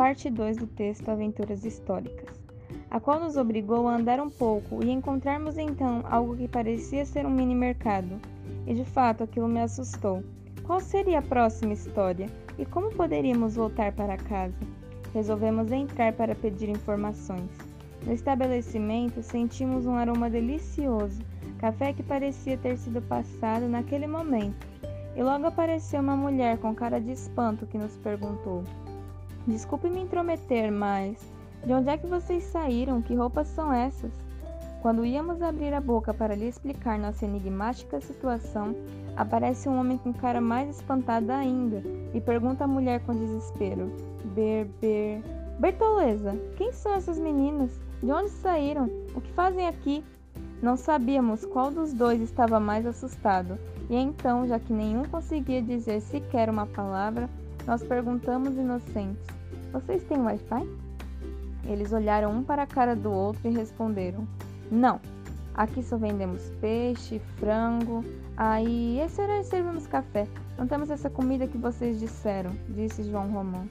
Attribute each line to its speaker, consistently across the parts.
Speaker 1: parte 2 do texto Aventuras Históricas, a qual nos obrigou a andar um pouco e encontrarmos então algo que parecia ser um mini mercado. E de fato aquilo me assustou. Qual seria a próxima história e como poderíamos voltar para casa? Resolvemos entrar para pedir informações. No estabelecimento sentimos um aroma delicioso, café que parecia ter sido passado naquele momento. E logo apareceu uma mulher com cara de espanto que nos perguntou: Desculpe me intrometer, mas de onde é que vocês saíram? Que roupas são essas? Quando íamos abrir a boca para lhe explicar nossa enigmática situação, aparece um homem com cara mais espantada ainda e pergunta à mulher com desespero: Ber, Ber. Bertoleza, quem são essas meninas? De onde saíram? O que fazem aqui? Não sabíamos qual dos dois estava mais assustado, e então, já que nenhum conseguia dizer sequer uma palavra, nós perguntamos inocentes: Vocês têm Wi-Fi? Eles olharam um para a cara do outro e responderam: Não. Aqui só vendemos peixe, frango. Aí, esse horário servimos café. Não temos essa comida que vocês disseram, disse João Romão.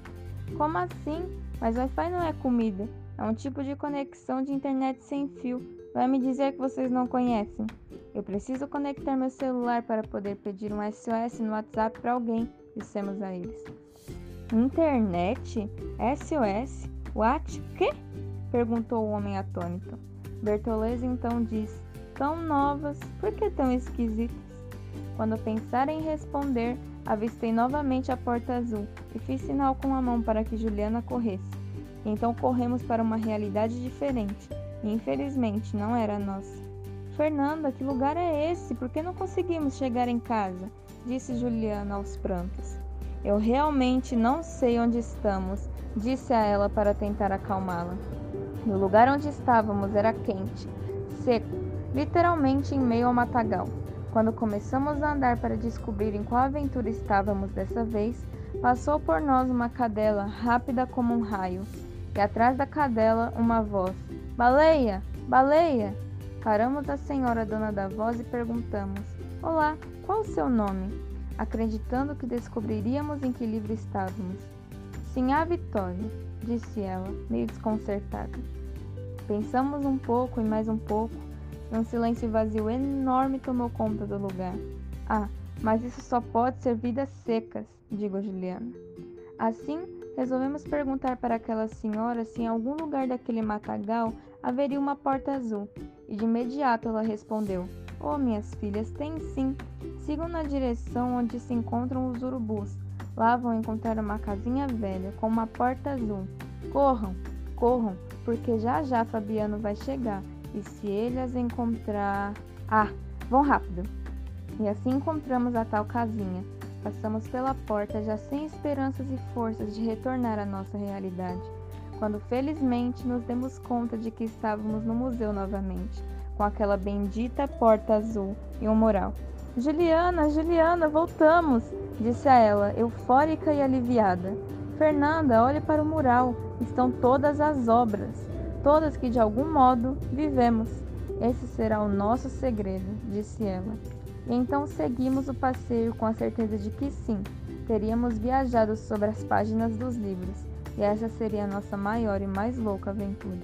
Speaker 1: Como assim? Mas Wi-Fi não é comida. É um tipo de conexão de internet sem fio. Vai me dizer que vocês não conhecem? Eu preciso conectar meu celular para poder pedir um SOS no WhatsApp para alguém, dissemos a eles. Internet? SOS? What? Quê? perguntou o homem atônito. Bertoleza então disse: Tão novas, por que tão esquisitas? Quando pensar em responder, avistei novamente a porta azul e fiz sinal com a mão para que Juliana corresse. Então corremos para uma realidade diferente, e infelizmente não era a nossa. Fernanda, que lugar é esse? Por que não conseguimos chegar em casa? disse Juliana aos prantos. Eu realmente não sei onde estamos, disse a ela para tentar acalmá-la. O lugar onde estávamos era quente, seco, literalmente em meio ao matagal. Quando começamos a andar para descobrir em qual aventura estávamos dessa vez, passou por nós uma cadela rápida como um raio, e atrás da cadela uma voz: Baleia! Baleia! Paramos a senhora dona da voz e perguntamos: Olá, qual o seu nome? Acreditando que descobriríamos em que livro estávamos. Sinhá Vitória, disse ela, meio desconcertada. Pensamos um pouco e mais um pouco, um silêncio vazio enorme tomou conta do lugar. Ah, mas isso só pode ser vidas secas, digo a Juliana. Assim, resolvemos perguntar para aquela senhora se em algum lugar daquele matagal haveria uma porta azul, e de imediato ela respondeu: Oh, minhas filhas, tem sim. Sigam na direção onde se encontram os urubus. Lá vão encontrar uma casinha velha com uma porta azul. Corram, corram, porque já já Fabiano vai chegar e se ele as encontrar. Ah, vão rápido! E assim encontramos a tal casinha. Passamos pela porta já sem esperanças e forças de retornar à nossa realidade, quando felizmente nos demos conta de que estávamos no museu novamente, com aquela bendita porta azul e um mural. Juliana, Juliana, voltamos! disse a ela, eufórica e aliviada. Fernanda, olhe para o mural, estão todas as obras todas que de algum modo vivemos. Esse será o nosso segredo, disse ela. E então seguimos o passeio com a certeza de que sim, teríamos viajado sobre as páginas dos livros, e essa seria a nossa maior e mais louca aventura.